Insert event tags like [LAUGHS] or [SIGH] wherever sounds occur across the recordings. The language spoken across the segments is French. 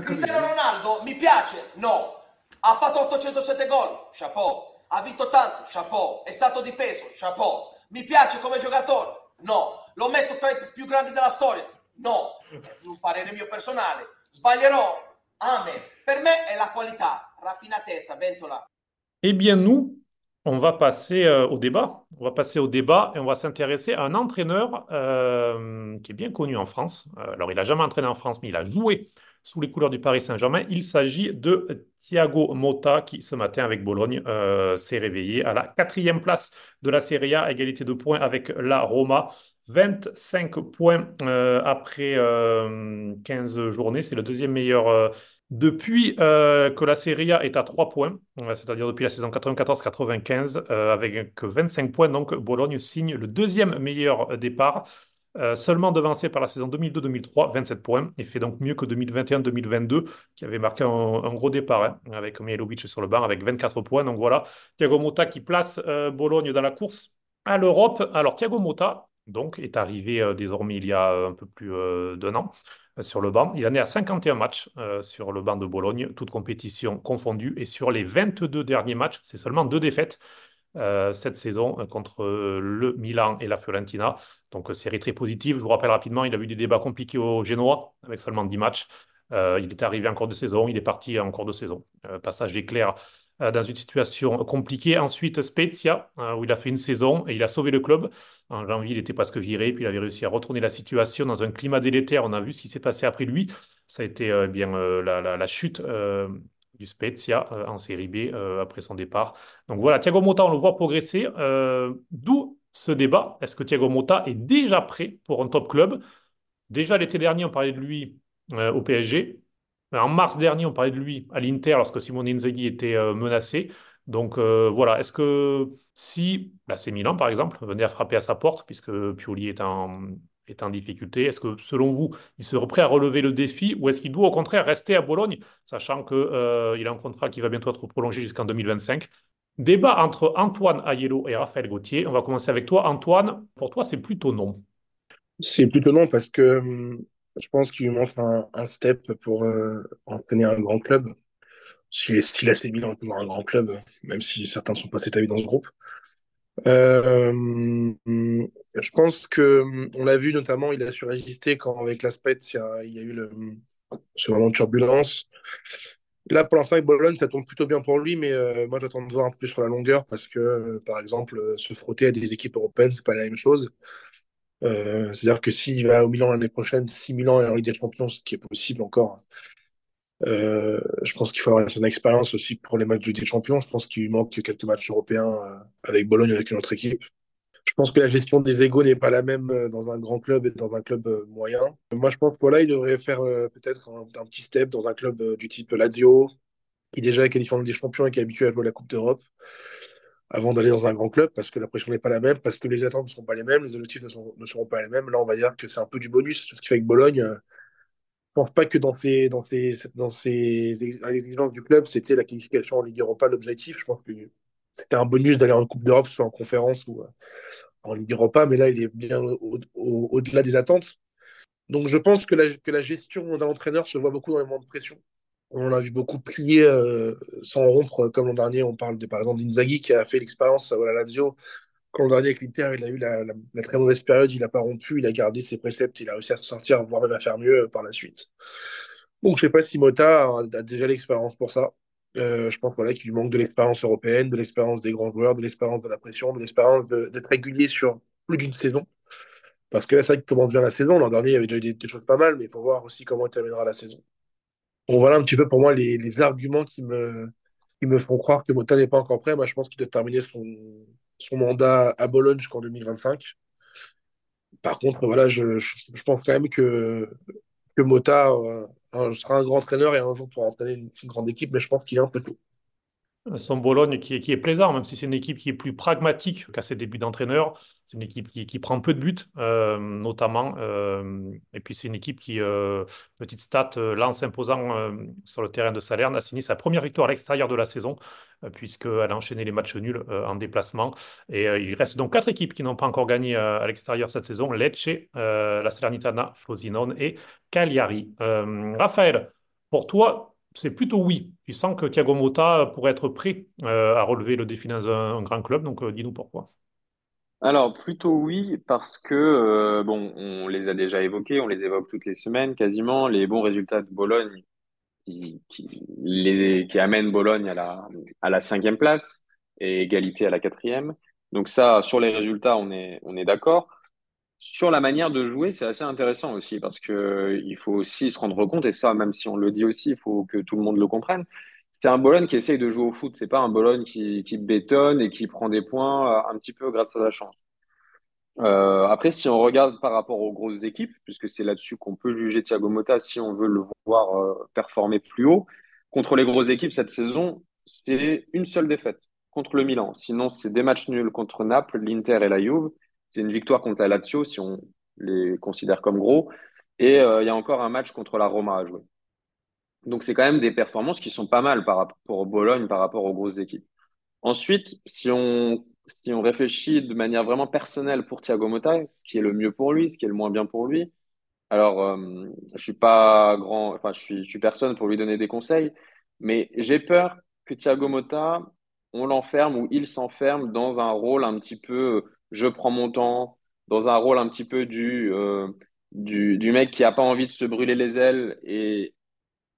Cristiano Ronaldo mi piace? No. Ha fatto 807 gol? Chapeau. Ha vinto tanto? Chapeau. È stato di peso? Chapeau. Mi piace come giocatore? No. Lo metto tra i più grandi della storia? No. Un parere mio personale. Sbaglierò? Amen. Per me è la qualità, raffinatezza, ventola. Eh bien, nous, on va passer euh, au débat. On va passer au débat et on va s'intéresser à un entraîneur euh, qui est bien connu en France. Euh, alors, il n'a jamais entraîné en France, mais il a joué sous les couleurs du Paris Saint-Germain. Il s'agit de Thiago Motta qui, ce matin, avec Bologne, s'est réveillé à la quatrième place de la Serie A, égalité de points avec la Roma. 25 points après 15 journées. C'est le deuxième meilleur depuis que la Serie A est à 3 points, c'est-à-dire depuis la saison 94-95, avec 25 points. Donc, Bologne signe le deuxième meilleur départ. Seulement devancé par la saison 2002-2003, 27 points, et fait donc mieux que 2021-2022, qui avait marqué un, gros départ, hein, avec Mihailovic sur le banc, avec 24 points. Donc voilà, Thiago Motta qui place Bologne dans la course à l'Europe. Alors Thiago Motta, donc, est arrivé euh, désormais il y a euh, un peu plus euh, d'un an sur le banc. Il en est à 51 matchs sur le banc de Bologne, toutes compétitions confondues. Et sur les 22 derniers matchs, c'est seulement deux défaites cette saison contre le Milan et la Fiorentina. Donc, série très positive. Je vous rappelle rapidement, il a eu des débats compliqués au Génois avec seulement 10 matchs. il est arrivé en cours de saison, il est parti en cours de saison. passage d'éclair euh, dans une situation compliquée. Ensuite, Spezia, euh, où il a fait une saison et il a sauvé le club. En janvier, il était presque viré, puis il avait réussi à retourner la situation dans un climat délétère. On a vu ce qui s'est passé après lui. Ça a été euh, bien la, chute du Spezia en Série B après son départ. Donc voilà, Thiago Motta, on le voit progresser. D'où ce débat. Est-ce que Thiago Motta est déjà prêt pour un top club? Déjà l'été dernier, on parlait de lui au PSG. En mars dernier, on parlait de lui à l'Inter lorsque Simone Inzaghi était euh, menacé. Donc euh, voilà, est-ce que si la bah, Milan, par exemple, venait à frapper à sa porte, puisque Pioli est en, est en difficulté, est-ce que selon vous, il serait prêt à relever le défi ou est-ce qu'il doit au contraire rester à Bologne, sachant qu'il euh, a un contrat qui va bientôt être prolongé jusqu'en 2025 Débat entre Antoine Ayello et Raphaël Gauthier. On va commencer avec toi. Antoine, pour toi, c'est plutôt non. C'est plutôt non parce que hum, je pense qu'il lui manque un, step pour euh, entraîner un grand club. S'il est, s'il a pour un grand club, même si certains ne sont pas établis dans ce groupe. Euh, je pense que on l'a vu notamment, il a su résister quand avec l'aspect il il y a eu le, ce moment de turbulence. Là, pour l'instant, avec Bologne, ça tombe plutôt bien pour lui, mais euh, moi, j'attends de voir un peu sur la longueur parce que, euh, par exemple, se frotter à des équipes européennes, c'est pas la même chose. C'est-à-dire que s'il va au Milan l'année prochaine, si Milan est en Ligue des Champions, ce qui est possible encore, euh, je pense qu'il faut avoir une expérience aussi pour les matchs de Ligue des. Je pense qu'il manque quelques matchs européens euh, avec Bologne, avec une autre équipe. Je pense que la gestion des égaux n'est pas la même dans un grand club et dans un club moyen. Moi, je pense que voilà, il devrait faire peut-être un, petit step dans un club du type Lazio, qui déjà est qualifié en des Champions et qui est habitué à jouer la Coupe d'Europe avant d'aller dans un grand club parce que la pression n'est pas la même, parce que les attentes ne seront pas les mêmes, les objectifs ne, seront pas les mêmes. Là, on va dire que c'est un peu du bonus, ce qui fait avec Bologne. Euh, je pense pas que dans ces, exigences du club, c'était la qualification en Ligue Europa l'objectif. Je pense que c'était un bonus d'aller en Coupe d'Europe, soit en conférence ou euh, en Ligue Europa, mais là, il est bien au-delà des attentes. Donc, je pense que la, la gestion d'un entraîneur se voit beaucoup dans les moments de pression. On a vu beaucoup plier euh, sans rompre, comme l'an dernier. On parle de, par exemple d'Inzaghi qui a fait l'expérience à la Lazio. Quand l'an dernier avec il a eu la, très mauvaise période, il n'a pas rompu, il a gardé ses préceptes, il a réussi à se sortir, voire même à faire mieux euh, par la suite. Donc je ne sais pas si Mota a, déjà l'expérience pour ça. Euh, je pense voilà, qu'il lui manque de l'expérience européenne, de l'expérience des grands joueurs, de l'expérience de la pression, de l'expérience d'être régulier sur plus d'une saison. Parce que là, c'est vrai qu'il commence bien la saison? L'an dernier, il y avait déjà des, des choses pas mal, mais il faut voir aussi comment il terminera la saison. Bon, voilà un petit peu pour moi les, arguments qui me, qui me font croire que Mota n'est pas encore prêt. Moi, je pense qu'il doit terminer son, son mandat à Bologne jusqu'en 2025. Par contre, voilà, je, je, pense quand même que, que Mota euh, sera un grand entraîneur et un jour pourra entraîner une, une grande équipe, mais je pense qu'il est un peu tôt son Bologne qui est, plaisant, même si c'est une équipe qui est plus pragmatique qu'à ses débuts d'entraîneur. C'est une équipe qui, qui, prend peu de buts, euh, notamment. Euh, et puis c'est une équipe qui, euh, petite stat, lance imposant sur le terrain de Salerne, a signé sa première victoire à l'extérieur de la saison, puisqu'elle a enchaîné les matchs nuls en déplacement. Et il reste donc quatre équipes qui n'ont pas encore gagné à l'extérieur cette saison Lecce, la Salernitana, Frosinone et Cagliari. Raphaël, Pour toi, c'est plutôt oui. Tu sens que Thiago Motta pourrait être prêt euh, à relever le défi dans un, grand club, donc euh, dis-nous pourquoi. Alors, plutôt oui, parce que, euh, bon, on les a déjà évoqués, on les évoque toutes les semaines quasiment, les bons résultats de Bologne qui, amènent Bologne à la, cinquième place et égalité à la quatrième. Donc ça, sur les résultats, on est d'accord. Sur la manière de jouer, c'est assez intéressant aussi parce que il faut aussi se rendre compte, et ça, même si on le dit aussi, il faut que tout le monde le comprenne. C'est un Bologne qui essaye de jouer au foot. C'est pas un Bologne qui, qui bétonne et qui prend des points euh, un petit peu grâce à la chance. Euh, après, si on regarde par rapport aux grosses équipes, puisque c'est là-dessus qu'on peut juger Thiago Motta si on veut le voir euh, performer plus haut, contre les grosses équipes cette saison, c'est une seule défaite contre le Milan. Sinon, c'est des matchs nuls contre Naples, l'Inter et la Juve. C'est une victoire contre la Lazio si on les considère comme gros. Et euh, il y a encore un match contre la Roma à jouer. Donc, c'est quand même des performances qui sont pas mal par rapport au Bologne, par rapport aux grosses équipes. Ensuite, si on réfléchit de manière vraiment personnelle pour Thiago Motta, ce qui est le mieux pour lui, ce qui est le moins bien pour lui, alors euh, je suis pas grand, enfin je suis, je suis personne pour lui donner des conseils, mais j'ai peur que Thiago Motta, on l'enferme ou il s'enferme dans un rôle un petit peu, je prends mon temps, dans un rôle un petit peu du, euh, mec qui a pas envie de se brûler les ailes et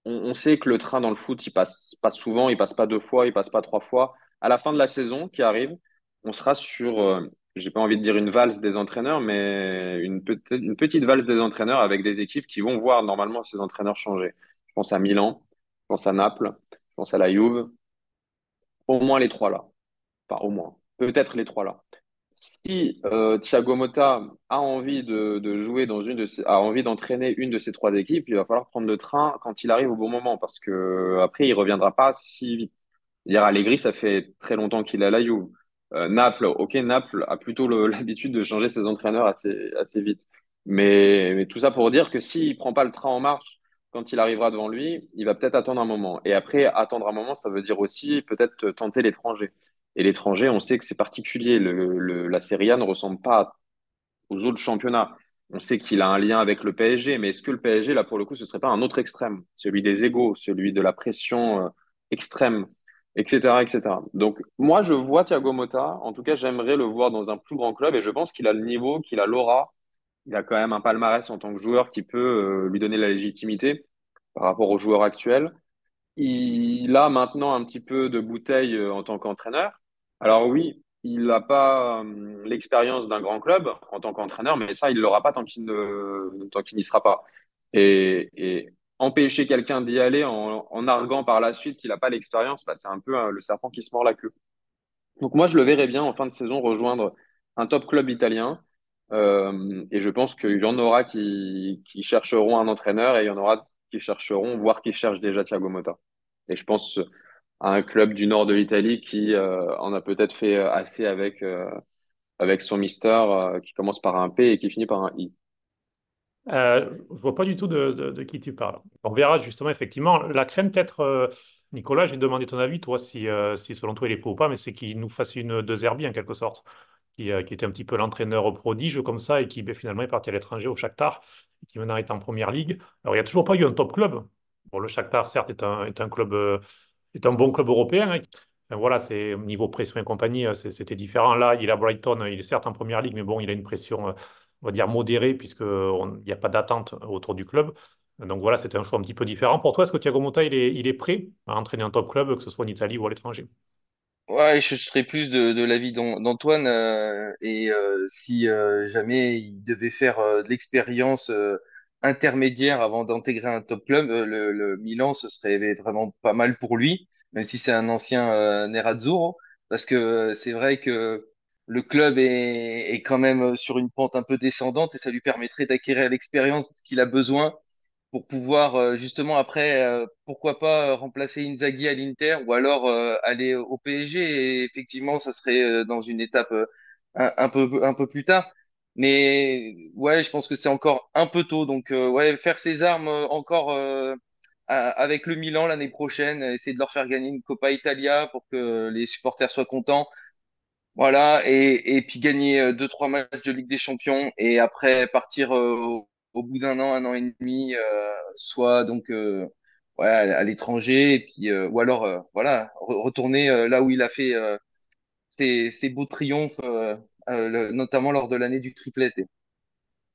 on, sait que le train dans le foot, il passe pas souvent, il passe pas deux fois, il passe pas trois fois. À la fin de la saison qui arrive, on sera sur, euh, j'ai pas envie de dire une valse des entraîneurs, mais une, petite une petite valse des entraîneurs avec des équipes qui vont voir normalement ces entraîneurs changer. Je pense à Milan, je pense à Naples, je pense à la Juve. Au moins les trois là. Enfin, au moins. Peut-être les trois là. Si euh, Thiago Motta a envie dans une de envie d'entraîner une de ces trois équipes, il va falloir prendre le train quand il arrive au bon moment parce que après il reviendra pas si vite. Dire Allegri, ça fait très longtemps qu'il est à la Juve. Euh, Naples, ok, Naples a plutôt [LAUGHS] l'habitude de changer ses entraîneurs assez, assez vite. Mais, mais tout ça pour dire que s'il prend pas le train en marche quand il arrivera devant lui, il va peut-être attendre un moment. Et après, attendre un moment, ça veut dire aussi peut-être tenter l'étranger. Et l'étranger, on sait que c'est particulier. La Serie A ne ressemble pas aux autres championnats. On sait qu'il a un lien avec le PSG, mais est-ce que le PSG, là, pour le coup, ce serait pas un autre extrême, celui des égaux, celui de la pression euh, extrême etc., etc. Donc, moi, je vois Thiago Motta. En tout cas, j'aimerais le voir dans un plus grand club et je pense qu'il a le niveau, qu'il a l'aura. Il a quand même un palmarès en tant que joueur qui peut euh, lui donner la légitimité par rapport aux joueurs actuels. Il a maintenant un petit peu de bouteille euh, en tant qu'entraîneur. Alors oui, il n'a pas euh, l'expérience d'un grand club en tant qu'entraîneur, mais ça, il ne l'aura pas tant qu'il n'y sera pas. Et, empêcher quelqu'un d'y aller en, arguant par la suite qu'il n'a pas l'expérience, bah, c'est un peu euh, le serpent qui se mord la queue. Donc moi, je le verrais bien en fin de saison rejoindre un top club italien. Euh, et je pense qu'il y en aura qui, qui, chercheront un entraîneur et il y en aura qui chercheront, voire qui cherchent déjà Thiago Motta. Et je pense à un club du nord de l'Italie qui euh, en a peut-être fait assez avec, euh, avec son mister euh, qui commence par un P et qui finit par un I. Euh, je vois pas du tout de, de, qui tu parles. On verra justement, effectivement. La crème, peut-être, euh, Nicolas, j'ai demandé ton avis, toi, si, euh, si selon toi il est prêt ou pas, mais c'est qu'il nous fasse une de Zerbi en quelque sorte, qui, euh, qui était un petit peu l'entraîneur prodige comme ça et qui ben, finalement est parti à l'étranger au Shakhtar, qui maintenant est en première ligue. Alors, il n'y a toujours pas eu un top club. Bon, le Shakhtar, certes, est un, est un, club, euh, est un bon club européen. Hein. Voilà, c'est au niveau pression et compagnie, euh, c'était différent. Là, il a Brighton, il est certes en première ligue, mais bon, il a une pression on va dire modéré, puisqu'il n'y a pas d'attente autour du club. Donc voilà, c'était un choix un petit peu différent. Pour toi, est-ce que Thiago Motta, il est, prêt à entraîner un top club, que ce soit en Italie ou à l'étranger? Ouais, je serais plus de, l'avis d'Antoine. Euh, et euh, si euh, jamais il devait faire euh, de l'expérience euh, intermédiaire avant d'intégrer un top club, euh, le, Milan, ce serait vraiment pas mal pour lui, même si c'est un ancien euh, Nerazzurro. Parce que c'est vrai que le club est, quand même sur une pente un peu descendante et ça lui permettrait d'acquérir l'expérience qu'il a besoin pour pouvoir euh, justement après, euh, pourquoi pas euh, remplacer Inzaghi à l'Inter ou alors aller au PSG. Et effectivement, ça serait dans une étape un peu plus tard. Mais ouais, je pense que c'est encore un peu tôt. Donc ouais, faire ses armes encore avec le Milan l'année prochaine, essayer de leur faire gagner une Coppa Italia pour que les supporters soient contents. Voilà, et, et puis gagner euh, deux, trois matchs de Ligue des Champions et après partir euh, au, bout d'un an, un an et demi, euh, soit donc euh, ouais, à l'étranger, et puis euh, ou alors euh, voilà, re- retourner euh, là où il a fait euh, ses, ses beaux triomphes, euh, euh, le- notamment lors de l'année du triplette.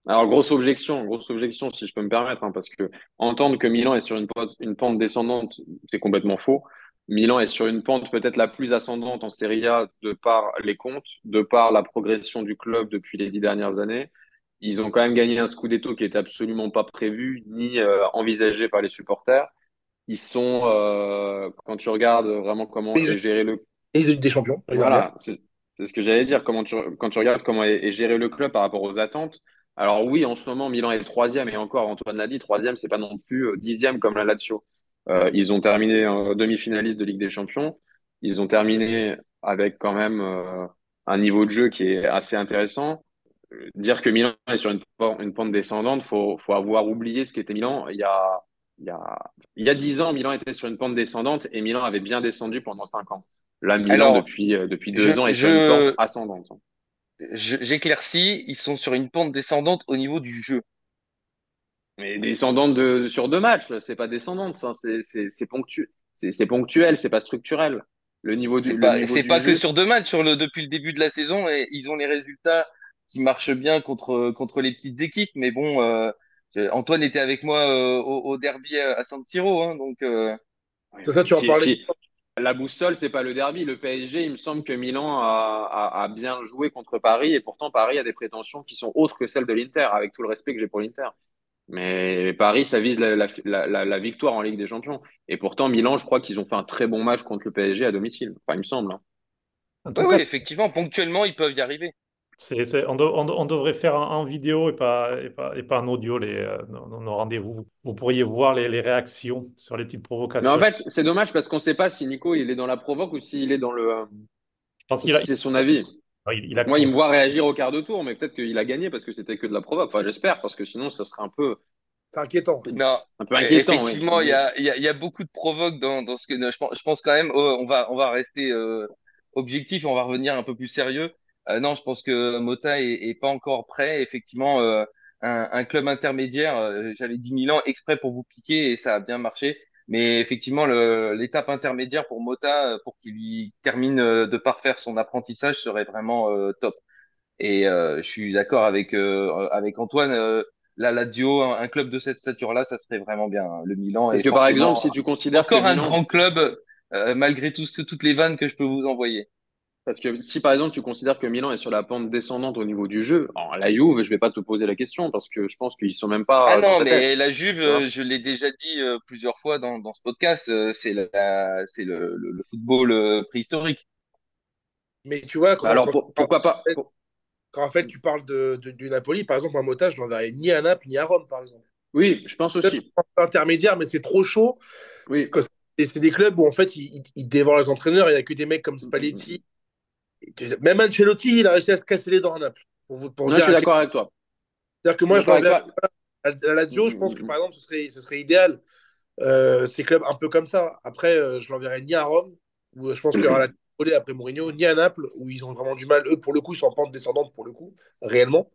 Alors, grosse objection, grosse objection, si je peux me permettre, hein, parce que entendre que Milan est sur une pente, une pente descendante, c'est complètement faux. Milan est sur une pente peut-être la plus ascendante en Serie A de par les comptes, de par la progression du club depuis les dix dernières années. Ils ont quand même gagné un Scudetto qui était absolument pas prévu ni euh, envisagé par les supporters. Ils sont, euh, quand tu regardes vraiment comment Ils- est géré le Et ils ont eu des champions. voilà, c'est c'est ce que j'allais dire. Comment quand tu regardes comment est, géré le club par rapport aux attentes. Alors oui, en ce moment, Milan est troisième et encore, Antoine l'a dit, troisième, c'est pas non plus euh, dixième comme la Lazio. Euh, ils ont terminé demi-finaliste de Ligue des Champions. Ils ont terminé avec quand même euh, un niveau de jeu qui est assez intéressant. Dire que Milan est sur une, pen- une pente descendante, faut, faut avoir oublié ce qu'était Milan. Il y a, il y a, il y a dix ans, Milan était sur une pente descendante et Milan avait bien descendu pendant cinq ans. Là, Milan, Alors, depuis, euh, depuis deux je- ans, est sur une pente ascendante. Je- J'éclaircis, ils sont sur une pente descendante au niveau du jeu. Mais descendante de, sur deux matchs, c'est pas descendante, ça, c'est, c'est, c'est ponctu, c'est, c'est ponctuel, c'est pas structurel. Le niveau du, C'est pas, niveau c'est du pas que sur deux matchs, sur le, depuis le début de la saison, et ils ont les résultats qui marchent bien contre, contre les petites équipes. Mais bon, euh, je- Antoine était avec moi euh, au, au derby à, San Siro, hein, donc euh, Ouais, C'est ça, tu en parlais. si- La boussole, c'est pas le derby. Le PSG, il me semble que Milan a, bien joué contre Paris et pourtant Paris a des prétentions qui sont autres que celles de l'Inter, avec tout le respect que j'ai pour l'Inter. Mais Paris, ça vise la, victoire en Ligue des Champions. Et pourtant, Milan, je crois qu'ils ont fait un très bon match contre le PSG à domicile. Enfin, il me semble. hein. Oui, effectivement, ponctuellement, ils peuvent y arriver. C'est, c'est- on, de- on de- on devrait faire en, vidéo et pas, et pas, et pas en audio les, euh, nos, rendez-vous. Vous, vous pourriez voir les, les réactions sur les petites Mais provocations. en fait, c'est dommage parce qu'on ne sait pas si Nico, il est dans la provoque ou s'il est dans le, euh, Je pense si qu'il a, c'est son avis. il, il Moi, il me voit réagir au quart de tour, mais peut-être qu'il a gagné parce que c'était que de la provoque. Enfin, j'espère, parce que sinon, ça serait un peu, C'est inquiétant. Non, un peu inquiétant. Effectivement, il y a, il y a, il y a beaucoup de provoques dans, dans ce que je pense, je pense quand même. oh, on va, on va rester euh, objectif et on va revenir un peu plus sérieux. Euh, non, je pense que Mota est, est pas encore prêt. Effectivement, euh, un, un club intermédiaire, euh, j'avais dit Milan exprès pour vous piquer et ça a bien marché. Mais effectivement, l'étape intermédiaire pour Mota, pour qu'il lui termine de parfaire son apprentissage, serait vraiment euh, top. Et euh, je suis d'accord avec euh, avec Antoine. euh, la Lazio, un, un club de cette stature-là, ça serait vraiment bien. hein. Le Milan Parce est que par exemple, si tu considères que encore un grand club, euh, malgré tout toutes les vannes que je peux vous envoyer. Parce que si par exemple tu considères que Milan est sur la pente descendante au niveau du jeu, en la Juve, je vais pas te poser la question parce que je pense qu'ils sont même pas Ah non, mais la Juve, je l'ai déjà dit euh, plusieurs fois dans, dans ce podcast, euh, c'est la, c'est le, le, le football euh, préhistorique. Mais tu vois, Bah quand, alors quand, pour- pourquoi pas pour- quand, en fait tu parles de, de- du Napoli, par exemple, un Mota, je l'enverrais ni à Naples ni à Rome, par exemple. Oui, je pense aussi. intermédiaire, mais c'est trop chaud. Oui. Et c'est des clubs où en fait ils, ils, ils dévorent les entraîneurs. Il n'y a que des mecs comme Spalletti. Même Ancelotti, il a réussi à se casser les dents à Naples. Pour, vous- pour Non, je suis d'accord avec toi. C'est-à-dire que moi, Je toi. à la Lazio, je pense que par exemple, ce serait, ce serait idéal. Euh, ces clubs un peu comme ça. Après, euh, je l'enverrai ni à Rome, où euh, je pense qu'il y aura la [CLEARS THROAT] volée après Mourinho, ni à Naples, où ils ont vraiment du mal. Eux, pour le coup, ils sont en pente descendante, pour le coup, réellement,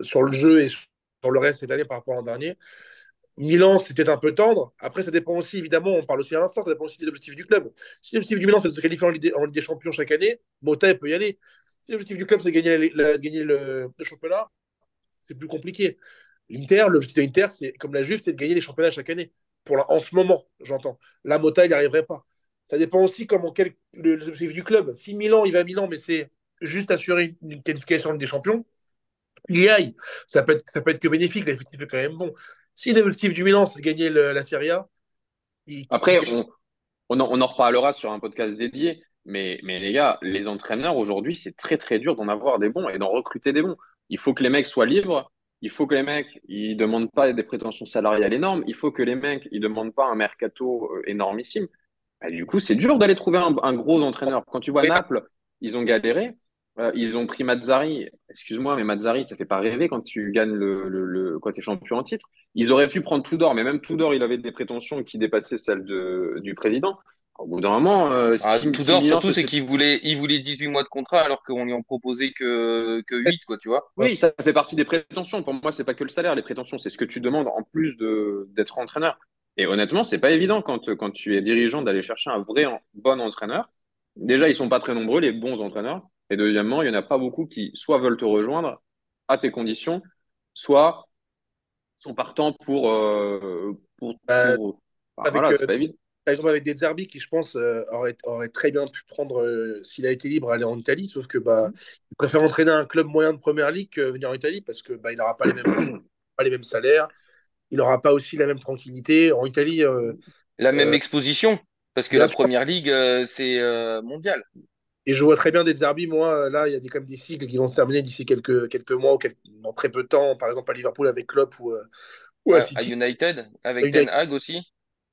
sur le jeu et sur le reste cette année par rapport à l'an dernier. Milan, c'était un peu tendre. Après, ça dépend aussi, évidemment, on parle aussi à l'instant, ça dépend aussi des objectifs du club. Si l'objectif du Milan, c'est de se qualifier en Ligue des, Champions chaque année, Mota, peut y aller. Si l'objectif du club, c'est de gagner, le, championnat, c'est plus compliqué. L'Inter, l'objectif de l'Inter, c'est comme la Juve, c'est de gagner les championnats chaque année. En ce moment, j'entends. La Mota, il n'y arriverait pas. Ça dépend aussi comment quel, le, les objectifs du club. Si Milan, il va à Milan, mais c'est juste assurer une qualification en Ligue des Champions, il y aille. Ça peut être, ça peut être que bénéfique, l'effectif est quand même bon. Si l'objectif du Milan, c'est de gagner le- la Serie A, il- Après, on, on, en, on en reparlera sur un podcast dédié, mais, mais les gars, les entraîneurs aujourd'hui, c'est très très dur d'en avoir des bons et d'en recruter des bons. Il faut que les mecs soient libres. Il faut que les mecs, ils demandent pas des prétentions salariales énormes. Il faut que les mecs, ils demandent pas un mercato euh, énormissime. Bah, du coup, c'est dur d'aller trouver un, un gros entraîneur. Quand tu vois Naples, ils ont galéré. Euh, ils ont pris Mazzari. Excuse-moi, mais Mazzari, ça fait pas rêver quand tu gagnes le, le, le quand t'es champion en titre. Ils auraient pu prendre Tudor, mais même Tudor, il avait des prétentions qui dépassaient celles de, du président. Au bout d'un moment, euh, Ah, si, Tudor, si surtout, c'est qu'il voulait, il voulait 18 mois de contrat alors qu'on lui en proposait que, que 8, quoi, tu vois. Oui, ça fait partie des prétentions. Pour moi, c'est pas que le salaire. Les prétentions, c'est ce que tu demandes en plus de d'être entraîneur. Et honnêtement, c'est pas évident quand, quand tu es dirigeant d'aller chercher un vrai en- bon entraîneur. Déjà, ils sont pas très nombreux, les bons entraîneurs. Et deuxièmement, il y en a pas beaucoup qui soit veulent te rejoindre à tes conditions, soit sont partants pour, euh, pour, Bah, pour- enfin, avec, voilà, euh, c'est pas évident. Par exemple, avec des Zerbi qui, je pense, euh, aurait, aurait très bien pu prendre, euh, s'il a été libre, aller en Italie, sauf que bah, il préfère entraîner un club moyen de première ligue que venir en Italie parce que bah, il n'aura pas les mêmes, [COUGHS] pas les mêmes salaires, il n'aura pas aussi la même tranquillité. En Italie, euh, La même Euh, exposition, parce que la sûr. première ligue, euh, c'est euh, mondial. Et je vois très bien des Zerbi, moi, là, il y a des, comme des cycles qui vont se terminer d'ici quelques, quelques mois ou quelques- dans très peu de temps, par exemple à Liverpool avec Klopp ou, euh, ou à. United, avec United. Ten Hag aussi.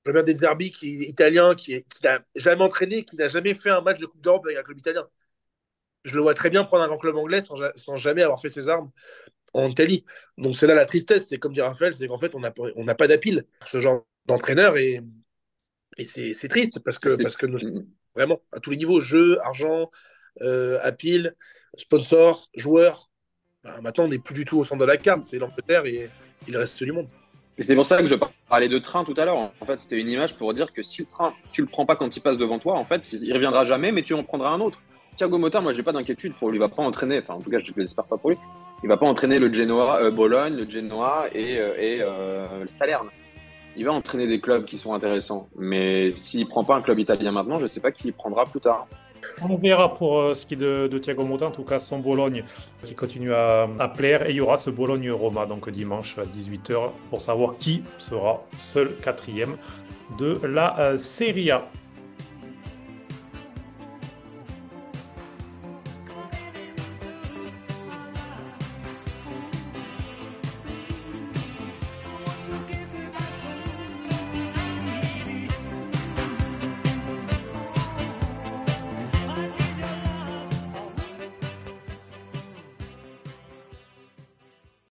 Je vois bien des Zerbi qui est italien, qui, est, qui n'a jamais entraîné, qui n'a jamais fait un match de Coupe d'Europe avec un club italien. Je le vois très bien prendre un grand club anglais sans, sans jamais avoir fait ses armes en Italie. Donc c'est là la tristesse, c'est comme dit Raphaël, c'est qu'en fait on n'a on n'a pas d'appel pour ce genre d'entraîneur et, et c'est triste parce que, parce que nous- vraiment à tous les niveaux, jeu, argent, euh, sponsor, joueur, bah, maintenant on n'est plus du tout au centre de la carte, c'est l'Angleterre et il reste du monde. Et c'est pour ça que je parlais de train tout à l'heure. En fait, c'était une image pour dire que si le train, tu le prends pas quand il passe devant toi, en fait, il reviendra jamais, mais tu en prendras un autre. Thiago Motta, moi, j'ai pas d'inquiétude pour lui. Il va pas entraîner, enfin, en tout cas, je l'espère pas pour lui. Il va pas entraîner le Genoa, euh, Bologne, le Genoa et, euh, et euh, le Salerne. Il va entraîner des clubs qui sont intéressants. Mais s'il prend pas un club italien maintenant, je sais pas qui il prendra plus tard. On verra pour euh, ce qui est de, Thiago Motta, en tout cas son Bologne qui continue à, à plaire. Et il y aura ce Bologne-Roma, donc dimanche à 18h, pour savoir qui sera seul quatrième de la euh, Serie A.